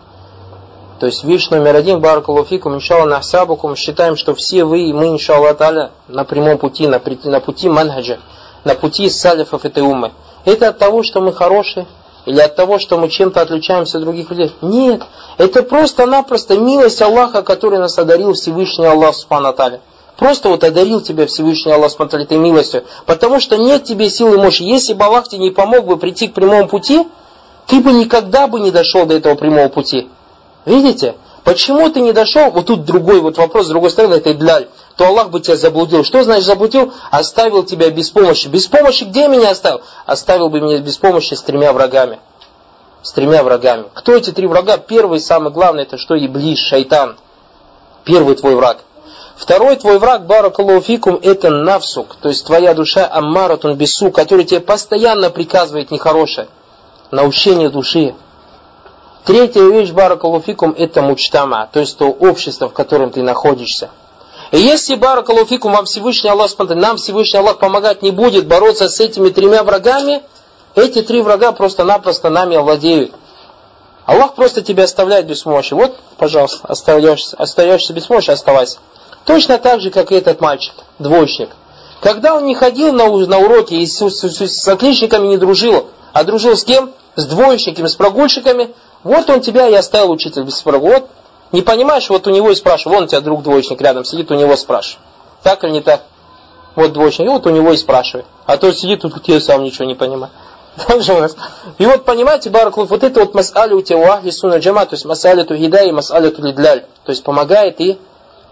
То есть вещь номер один, баракулуфикум, иншалла нахсабукум, считаем, что все вы и мы, иншалла таля, на прямом пути, на, на пути манхаджа на пути салифов этой уммы. Это от того, что мы хорошие, или от того, что мы чем-то отличаемся от других людей? Нет. Это просто-напросто милость Аллаха, который нас одарил Всевышний Аллах Субхану Просто вот одарил тебя Всевышний Аллах Субхану этой милостью. Потому что нет тебе силы и мощи. Если бы Аллах тебе не помог бы прийти к прямому пути, ты бы никогда бы не дошел до этого прямого пути. Видите? Почему ты не дошел? Вот тут другой вот вопрос, с другой стороны, это идляль. То Аллах бы тебя заблудил. Что значит заблудил? Оставил тебя без помощи. Без помощи где меня оставил? Оставил бы меня без помощи с тремя врагами. С тремя врагами. Кто эти три врага? Первый, самый главный, это что? Иблис, шайтан. Первый твой враг. Второй твой враг, баракалуфикум, это навсук, то есть твоя душа аммаратун бису, который тебе постоянно приказывает нехорошее. Научение души, Третья вещь, баракалуфикум, это мучтама, то есть то общество, в котором ты находишься. И если баракалуфикум вам Всевышний Аллах, нам Всевышний Аллах помогать не будет бороться с этими тремя врагами, эти три врага просто-напросто нами овладеют. Аллах просто тебя оставляет без помощи. Вот, пожалуйста, остаешься, остаешься без помощи, оставайся. Точно так же, как и этот мальчик, двоечник. Когда он не ходил на, на уроки и с, с, с, с отличниками не дружил, а дружил с кем? С двоечниками, с прогульщиками, вот он тебя и оставил учитель без спрогу. Вот не понимаешь, вот у него и спрашивай. Вон у тебя друг двоечник рядом сидит, у него спрашивай. Так или не так? Вот двоечник, вот у него и спрашивай. А то сидит тут, я сам ничего не понимаю. У. И вот понимаете, Бараклуф, вот это вот мас'али у тебя ахли суна джама, то есть мас'али ту хида и мас'али ту лидляль. То есть помогает и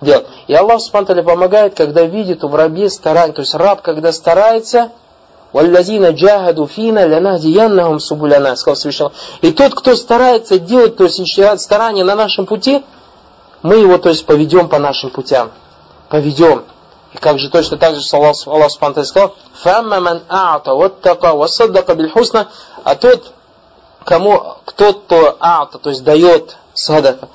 делает. И Аллах Субтитры помогает, когда видит в рабе старание. То есть раб, когда старается, «Валлазина джахаду фина лянахдияннахум субуляна», сказал Всевышний И тот, кто старается делать, то есть старание на нашем пути, мы его, то есть, поведем по нашим путям. Поведем. И как же точно так же Аллах, Аллах Субхану сказал, «Фамма ман а'та ваттака вассаддака бильхусна», а тот, кому, кто то а'та, то есть дает садака,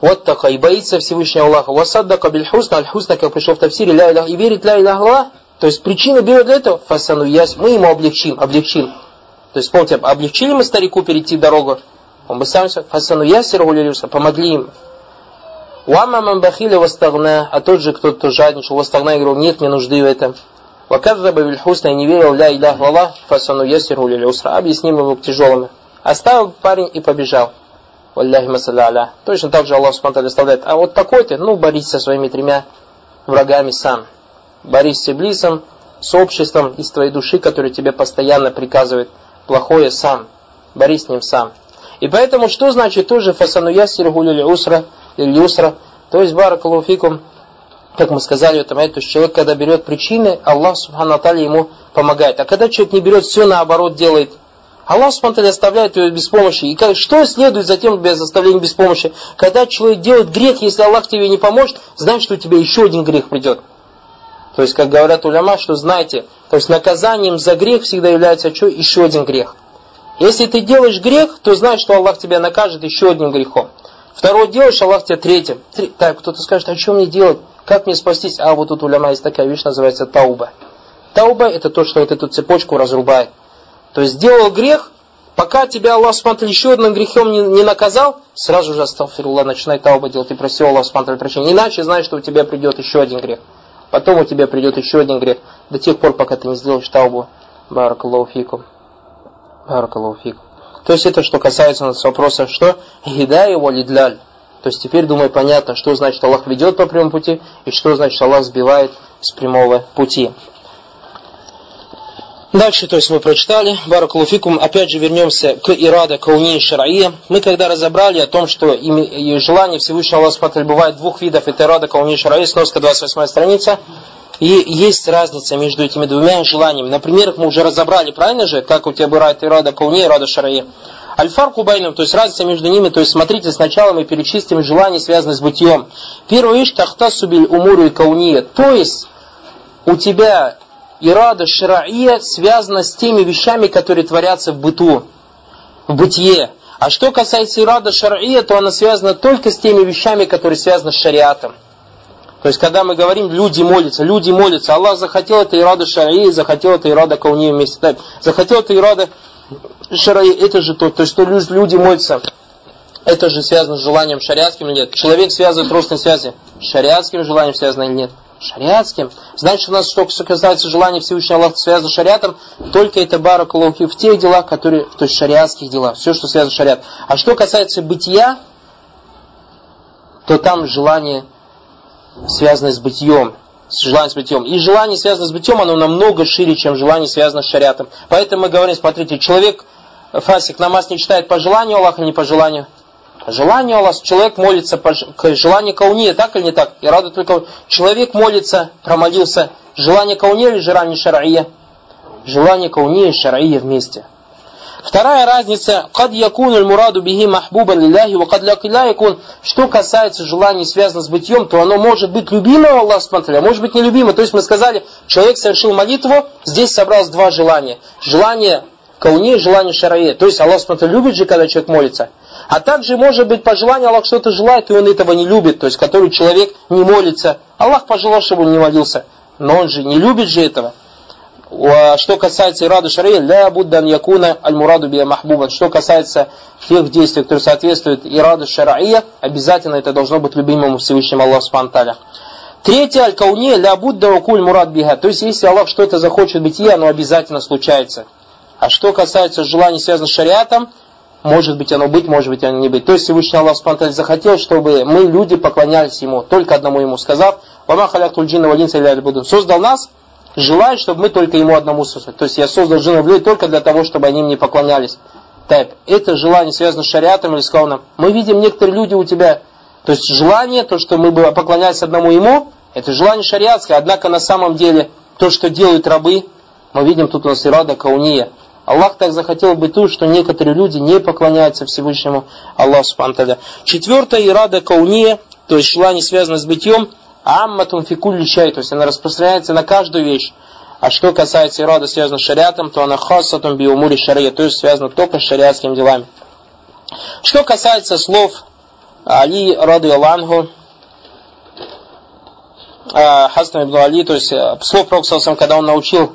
вот такая, и боится Всевышнего Аллаха. Васаддака бильхусна, аль-хусна, как пришел в тавсире, ля и верит ля иляха то есть причина берет для этого, фасану яс, мы ему облегчим, облегчим. То есть помните, облегчили мы старику перейти дорогу, он бы сам фасану ясир помогли им. Уама мамбахиля вастагна, а тот же, кто, то жадничал, вастагна и говорил, нет мне нужды в этом. Ваказраба вильхусна и не верил, ля илях валлах, фасану ясир объясним его тяжелыми. Оставил парень и побежал. Валляхи масаля Точно так же Аллах Субтитры оставляет. А вот такой-то, ну, борись со своими тремя врагами сам. Борись с Иблисом, с обществом из твоей души, который тебе постоянно приказывает плохое сам. Борись с ним сам. И поэтому, что значит тоже фасану ясиргу или усра, или усра, то есть баракалуфикум, как мы сказали в этом то есть человек, когда берет причины, Аллах Субхану Аталия ему помогает. А когда человек не берет, все наоборот делает. Аллах Субхану оставляет его без помощи. И как, что следует за тем без оставления без помощи? Когда человек делает грех, если Аллах тебе не поможет, знай, что у тебя еще один грех придет. То есть, как говорят уляма, что знаете, то есть наказанием за грех всегда является что? Еще один грех. Если ты делаешь грех, то знай, что Аллах тебя накажет еще одним грехом. Второе делаешь, Аллах тебе третье. Три, так, кто-то скажет, а что мне делать? Как мне спастись? А вот тут у ляма есть такая вещь, называется тауба. Тауба это то, что вот эту цепочку разрубает. То есть сделал грех, пока тебя Аллах смотрит еще одним грехом не, не наказал, сразу же астафирулlah, начинай тауба делать и проси Аллах смотрит прощения. Иначе знаешь, что у тебя придет еще один грех. Потом у тебя придет еще один грех. До тех пор, пока ты не сделаешь таубу. Баракаллаху Баракаллаху То есть это что касается нас вопроса, что гидай его лидляль. То есть теперь, думаю, понятно, что значит Аллах ведет по прямому пути и что значит Аллах сбивает с прямого пути. Дальше, то есть мы прочитали, Баракулуфикум, опять же вернемся к Ирада Кауни Шар'ия. Мы когда разобрали о том, что желание Всевышнего Аллаха бывает двух видов, это Ирада Кауни Шар'ия, сноска 28 страница, и есть разница между этими двумя желаниями. Например, мы уже разобрали, правильно же, как у тебя бывает Ирада Кауни и Ирада Шар'ия. Альфар Кубайном, то есть разница между ними, то есть смотрите, сначала мы перечислим желания, связанные с бытием. Первая вещь, тахта субиль умуру и кауния, то есть у тебя ирада шараия связана с теми вещами, которые творятся в быту, в бытие. А что касается ирада шараия, то она связана только с теми вещами, которые связаны с шариатом. То есть, когда мы говорим, люди молятся, люди молятся, Аллах захотел это ирада шараия, захотел это ирада кауния вместе. Так, захотел это ирада шараия, это же то, то есть, что люди молятся, это же связано с желанием шариатским или нет. Человек связывает родственные связи, шариатским желанием связано или нет шариатским. Значит, у нас что касается желания Всевышнего Аллаха связано с шариатом, только это баракалухи в тех делах, которые, то есть шариатских делах, все, что связано с шариатом. А что касается бытия, то там желание связано с бытием, с желанием с бытием. И желание, связанное с бытием, оно намного шире, чем желание, связанное с шариатом. Поэтому мы говорим, смотрите, человек, фасик, намаз не читает по желанию Аллаха, не по желанию Желание Аллаха, человек молится по желанию кауния, так или не так? И рада только человек молится, промолился. Желание кауния или желание шар'ия? Желание кауния и шар'ия вместе. Вторая разница, кад якун мураду бихи махбубан лилляхи, ва кад якун. Что касается желаний, связанных с бытием, то оно может быть любимым Аллах смотря, может быть нелюбимым. То есть мы сказали, человек совершил молитву, здесь собралось два желания. Желание кауни и желание шарае. То есть Аллах смотря любит же, когда человек молится. А также, может быть, по желанию Аллах что-то желает, и он этого не любит, то есть который человек не молится. Аллах пожелал, чтобы он не молился, но он же не любит же этого. Что касается ирады шария, ля буддан якуна аль мураду бия махбубан. Что касается тех действий, которые соответствуют ираду шария, обязательно это должно быть любимым Всевышним Аллаху Субтитры. Третье, аль-кауне, ля будда укуль мурад биха. То есть, если Аллах что-то захочет быть, оно обязательно случается. А что касается желаний, связанных с шариатом, может быть оно быть, может быть оно не быть. То есть Всевышний Аллах Субтитры захотел, чтобы мы, люди, поклонялись Ему, только одному Ему сказав, «Вама халяктуль джинна валинса буду». Создал нас, желает, чтобы мы только Ему одному слушали. То есть я создал джиннов людей только для того, чтобы они мне поклонялись. Так, это желание связано с шариатом или с кауном. Мы видим некоторые люди у тебя, то есть желание, то, что мы поклонялись одному Ему, это желание шариатское, однако на самом деле то, что делают рабы, мы видим тут у нас ирада кауния. Аллах так захотел бы ту, что некоторые люди не поклоняются Всевышнему Аллаху Субхану Четвертое, ирада кауния, то есть желание, связанное с бытием, амматун фикуль чай, то есть она распространяется на каждую вещь. А что касается ирада, связанного с шариатом, то она хасатун биумури шария, то есть связана только с шариатскими делами. Что касается слов Али, раду Аллаху, а, Хасан ибн Али, то есть э, слов Пророка, когда он научил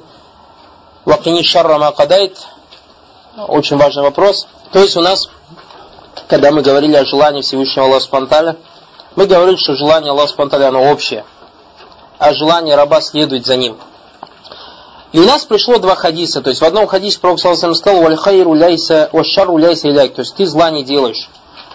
Вакини шарра макадайт. Очень важный вопрос. То есть у нас, когда мы говорили о желании Всевышнего Аллаха Спанталя, мы говорили, что желание Аллаха Спанталя, оно общее. А желание раба следует за ним. И у нас пришло два хадиса. То есть в одном хадисе Пророк Саласам сказал, «Валь хайру ляйса, вашару ляйса иляйк». То есть ты зла не делаешь.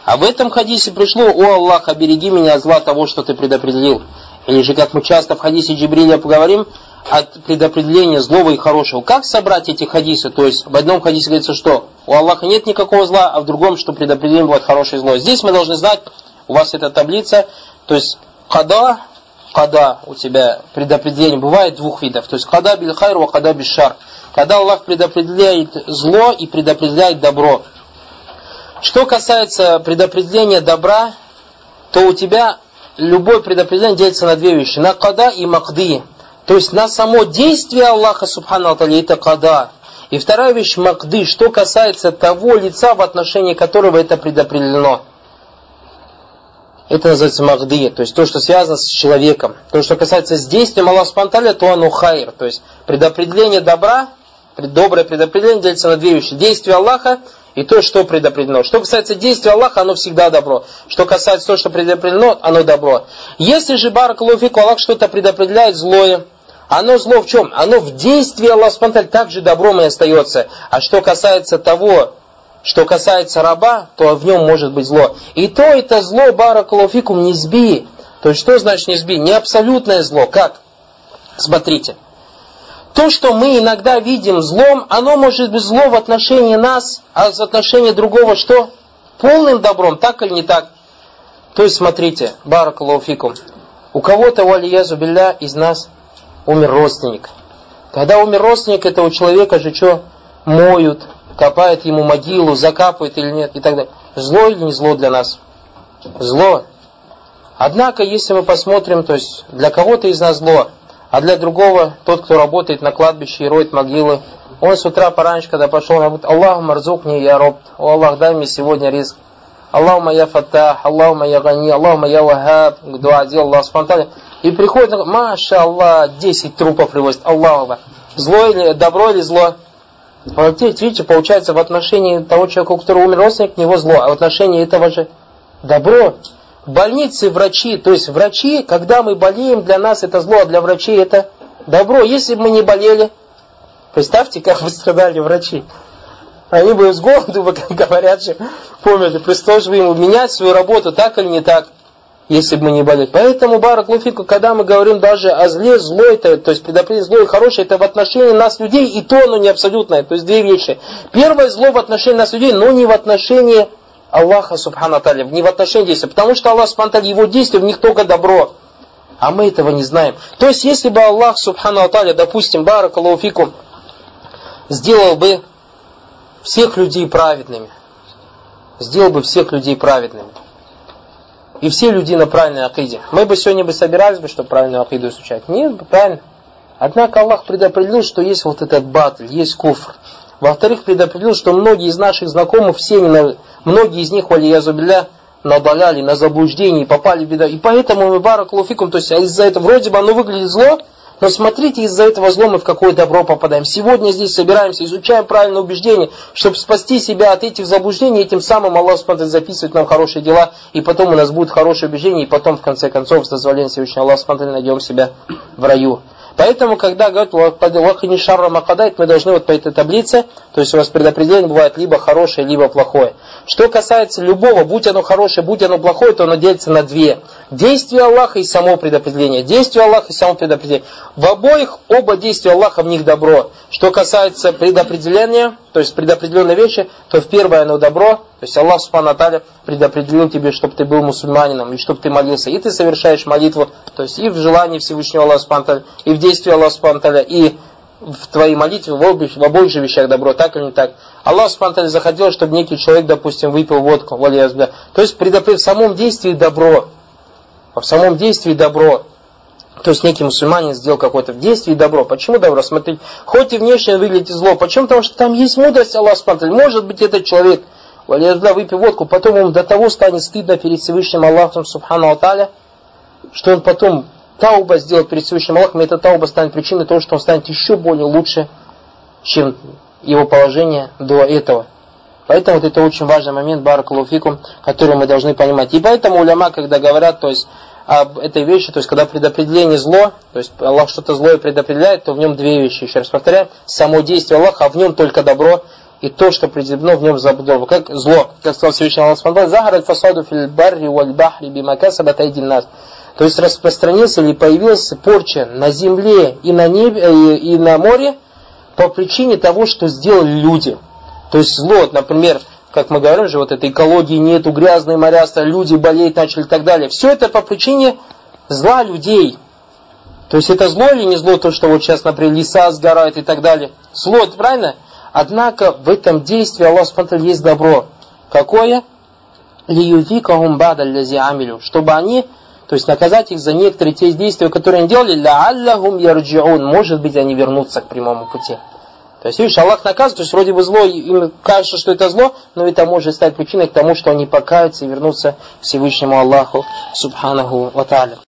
А в этом хадисе пришло, «О Аллах, обереги меня от зла того, что ты предопределил». Или же, как мы часто в хадисе Джибриля поговорим, от предопределения злого и хорошего. Как собрать эти хадисы? То есть в одном хадисе говорится, что у Аллаха нет никакого зла, а в другом, что предопределение бывает хорошее и зло. Здесь мы должны знать, у вас эта таблица, то есть када, када у тебя предопределение бывает двух видов. То есть када биль хайру, а када бишар. Когда Аллах предопределяет зло и предопределяет добро. Что касается предопределения добра, то у тебя любое предопределение делится на две вещи. На када и махди. То есть на само действие Аллаха Субхану Аталя это када. И вторая вещь макды, что касается того лица, в отношении которого это предопределено. Это называется махди, то есть то, что связано с человеком. То, что касается с действием Аллаха Спанталя, то оно хайр. То есть предопределение добра, доброе предопределение делится на две вещи. Действие Аллаха и то, что предопределено. Что касается действия Аллаха, оно всегда добро. Что касается того, что предопределено, оно добро. Если же Баракалуфику Аллах что-то предопределяет злое, оно зло в чем? Оно в действии Аллаха Спанталь также добром и остается. А что касается того, что касается раба, то в нем может быть зло. И то это зло баракалуфикум не сби. То есть что значит не сби? Не абсолютное зло. Как? Смотрите. То, что мы иногда видим злом, оно может быть зло в отношении нас, а в отношении другого что? Полным добром, так или не так? То есть, смотрите, баракалуфикум. У кого-то, валиязу билля, из нас умер родственник. Когда умер родственник, этого человека же что? Моют, копает ему могилу, закапывает или нет и так далее. Зло или не зло для нас? Зло. Однако, если мы посмотрим, то есть для кого-то из нас зло, а для другого, тот, кто работает на кладбище и роет могилы, он с утра пораньше, когда пошел, говорит, Аллаху марзукни я роб, о Аллах, дай мне сегодня риск. Аллаху я фатах, Аллаху я гани, Аллаху я вахаб, дуа делал Аллах спонтанно. И приходит, маша Аллах, 10 трупов привозит, Аллаху. Зло или добро или зло? Вот видите, получается, в отношении того человека, у которого умер родственник, него зло, а в отношении этого же добро. Больницы, врачи, то есть врачи, когда мы болеем, для нас это зло, а для врачей это добро. Если бы мы не болели, представьте, как бы страдали врачи. Они бы с голоду, как говорят же, помните, пришлось бы ему менять свою работу, так или не так если бы мы не болели. Поэтому, Барак Луфику, когда мы говорим даже о зле, зло это, то есть предопределение зло и хорошее, это в отношении нас людей, и то оно не абсолютное. То есть две вещи. Первое зло в отношении нас людей, но не в отношении Аллаха Субхану Таля, не в отношении действия. Потому что Аллах Субхану Таля, его действия в них только добро. А мы этого не знаем. То есть, если бы Аллах Субхану Таля, допустим, Барак Луфику, сделал бы всех людей праведными, сделал бы всех людей праведными, и все люди на правильной акиде. Мы бы сегодня бы собирались бы, чтобы правильную акиду изучать. Нет, правильно. Однако Аллах предопределил, что есть вот этот батл, есть куфр. Во-вторых, предопределил, что многие из наших знакомых, все, многие из них, валиязубилля, надоляли на заблуждение, попали в беду. И поэтому мы баракулуфикум, то есть из-за этого вроде бы оно выглядит зло, но смотрите, из-за этого зла мы в какое добро попадаем. Сегодня здесь собираемся, изучаем правильное убеждение, чтобы спасти себя от этих заблуждений, этим самым Аллах смотрит, записывает нам хорошие дела, и потом у нас будет хорошее убеждение, и потом в конце концов с дозволением Всевышнего Аллаха смотрит, найдем себя в раю. Поэтому, когда говорят «Вахини шарра макадайт», мы должны вот по этой таблице, то есть у вас предопределение бывает либо хорошее, либо плохое. Что касается любого, будь оно хорошее, будь оно плохое, то оно делится на две. Действие Аллаха и само предопределение. Действие Аллаха и само предопределение. В обоих оба действия Аллаха в них добро. Что касается предопределения, то есть предопределенной вещи, то в первое оно добро, то есть Аллах Субхану Аталя предопределил тебе, чтобы ты был мусульманином, и чтобы ты молился. И ты совершаешь молитву, то есть и в желании Всевышнего Аллаха Субхану и в действии Аллаха Субхану и в твоей молитве в обоих, в обоих же вещах добро, так или не так. Аллах Субхану захотел, чтобы некий человек, допустим, выпил водку, то есть предопределил в самом действии добро. В самом действии добро. То есть некий мусульманин сделал какое-то в действии добро. Почему добро? Смотрите, хоть и внешне выглядит зло. Почему? Потому что там есть мудрость Аллах смотрит. Может быть этот человек, валязда, выпил водку, потом ему до того станет стыдно перед Всевышним Аллахом Субхану Аталя, что он потом тауба сделает перед Всевышним Аллахом, и эта тауба станет причиной того, что он станет еще более лучше, чем его положение до этого. Поэтому вот это очень важный момент, баракалуфикум, который мы должны понимать. И поэтому уляма, когда говорят, то есть об этой вещи, то есть когда предопределение зло, то есть Аллах что-то злое предопределяет, то в нем две вещи, еще раз повторяю, само действие Аллаха, а в нем только добро, и то, что определено в нем за добро, как зло, как сказал Всевышний Аллах Субхану Захар фасаду фил барри валь бахри нас. То есть распространился или появился порча на земле и на небе, э, и на море по причине того, что сделали люди. То есть зло, например, как мы говорим же, вот этой экологии нету, грязные моря, люди болеют начали и так далее. Все это по причине зла людей. То есть это зло или не зло, то, что вот сейчас, например, леса сгорают и так далее. Зло, это правильно? Однако в этом действии Аллах Субтитры есть добро. Какое? Лиюфикахум бада амилю. Чтобы они, то есть наказать их за некоторые те действия, которые они делали, ля аллахум ярджиун. Может быть, они вернутся к прямому пути. То есть, видишь, Аллах наказывает, то есть вроде бы зло, им кажется, что это зло, но это может стать причиной к тому, что они покаются и вернутся к Всевышнему Аллаху, Субханаху Ва